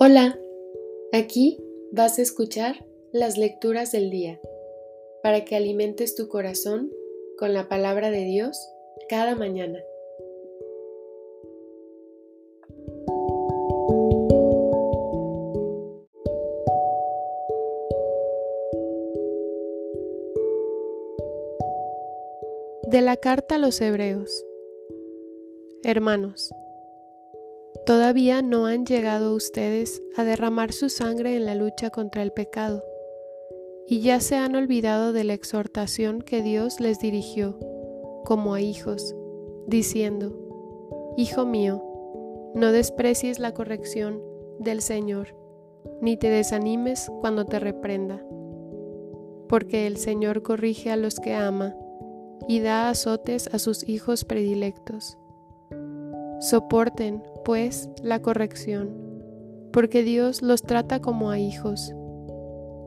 Hola, aquí vas a escuchar las lecturas del día para que alimentes tu corazón con la palabra de Dios cada mañana. De la carta a los Hebreos Hermanos, Todavía no han llegado ustedes a derramar su sangre en la lucha contra el pecado, y ya se han olvidado de la exhortación que Dios les dirigió, como a hijos, diciendo, Hijo mío, no desprecies la corrección del Señor, ni te desanimes cuando te reprenda, porque el Señor corrige a los que ama y da azotes a sus hijos predilectos. Soporten, pues, la corrección, porque Dios los trata como a hijos.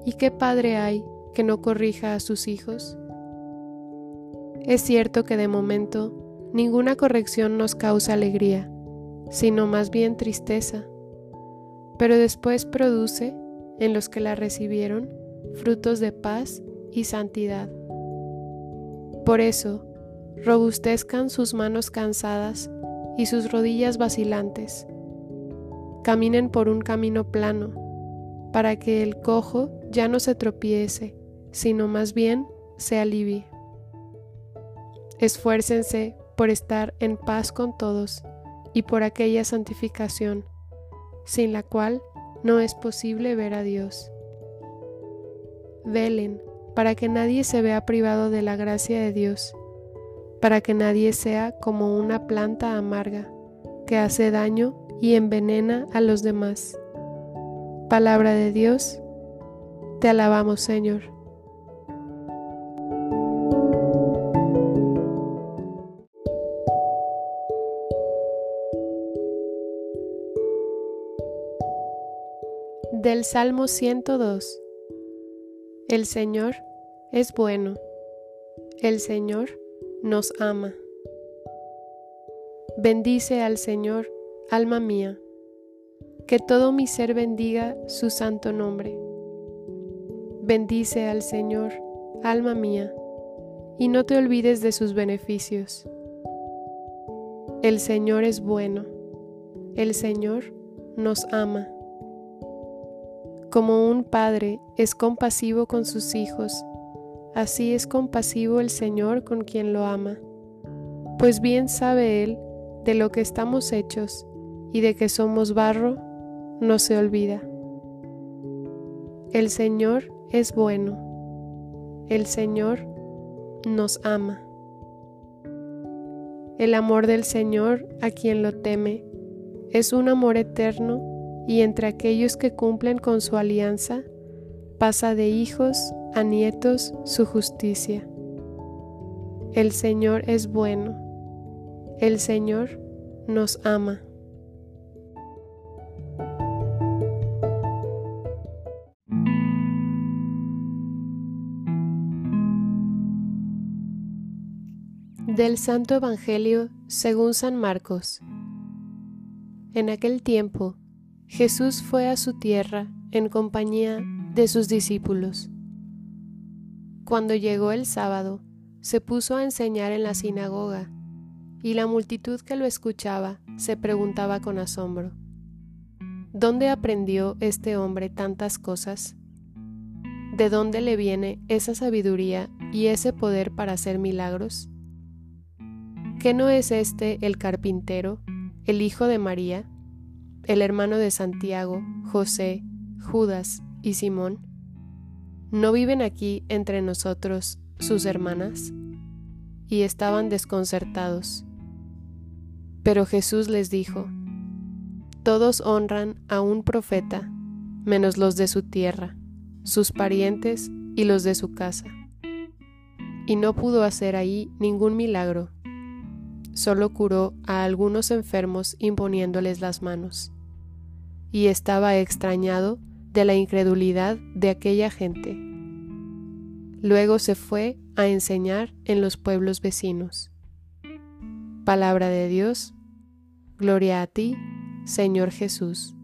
¿Y qué padre hay que no corrija a sus hijos? Es cierto que de momento ninguna corrección nos causa alegría, sino más bien tristeza, pero después produce, en los que la recibieron, frutos de paz y santidad. Por eso, robustezcan sus manos cansadas y sus rodillas vacilantes. Caminen por un camino plano, para que el cojo ya no se tropiece, sino más bien se alivie. Esfuércense por estar en paz con todos y por aquella santificación, sin la cual no es posible ver a Dios. Velen para que nadie se vea privado de la gracia de Dios para que nadie sea como una planta amarga que hace daño y envenena a los demás. Palabra de Dios, te alabamos Señor. Del Salmo 102 El Señor es bueno. El Señor nos ama. Bendice al Señor, alma mía, que todo mi ser bendiga su santo nombre. Bendice al Señor, alma mía, y no te olvides de sus beneficios. El Señor es bueno, el Señor nos ama. Como un padre es compasivo con sus hijos, Así es compasivo el Señor con quien lo ama, pues bien sabe Él de lo que estamos hechos y de que somos barro, no se olvida. El Señor es bueno, el Señor nos ama. El amor del Señor a quien lo teme es un amor eterno y entre aquellos que cumplen con su alianza pasa de hijos a nietos su justicia. El Señor es bueno, el Señor nos ama. Del Santo Evangelio según San Marcos. En aquel tiempo, Jesús fue a su tierra en compañía de sus discípulos cuando llegó el sábado, se puso a enseñar en la sinagoga, y la multitud que lo escuchaba se preguntaba con asombro, ¿dónde aprendió este hombre tantas cosas? ¿De dónde le viene esa sabiduría y ese poder para hacer milagros? ¿Qué no es este el carpintero, el hijo de María, el hermano de Santiago, José, Judas y Simón? ¿No viven aquí entre nosotros sus hermanas? Y estaban desconcertados. Pero Jesús les dijo, Todos honran a un profeta, menos los de su tierra, sus parientes y los de su casa. Y no pudo hacer ahí ningún milagro, solo curó a algunos enfermos imponiéndoles las manos. Y estaba extrañado de la incredulidad de aquella gente. Luego se fue a enseñar en los pueblos vecinos. Palabra de Dios, gloria a ti, Señor Jesús.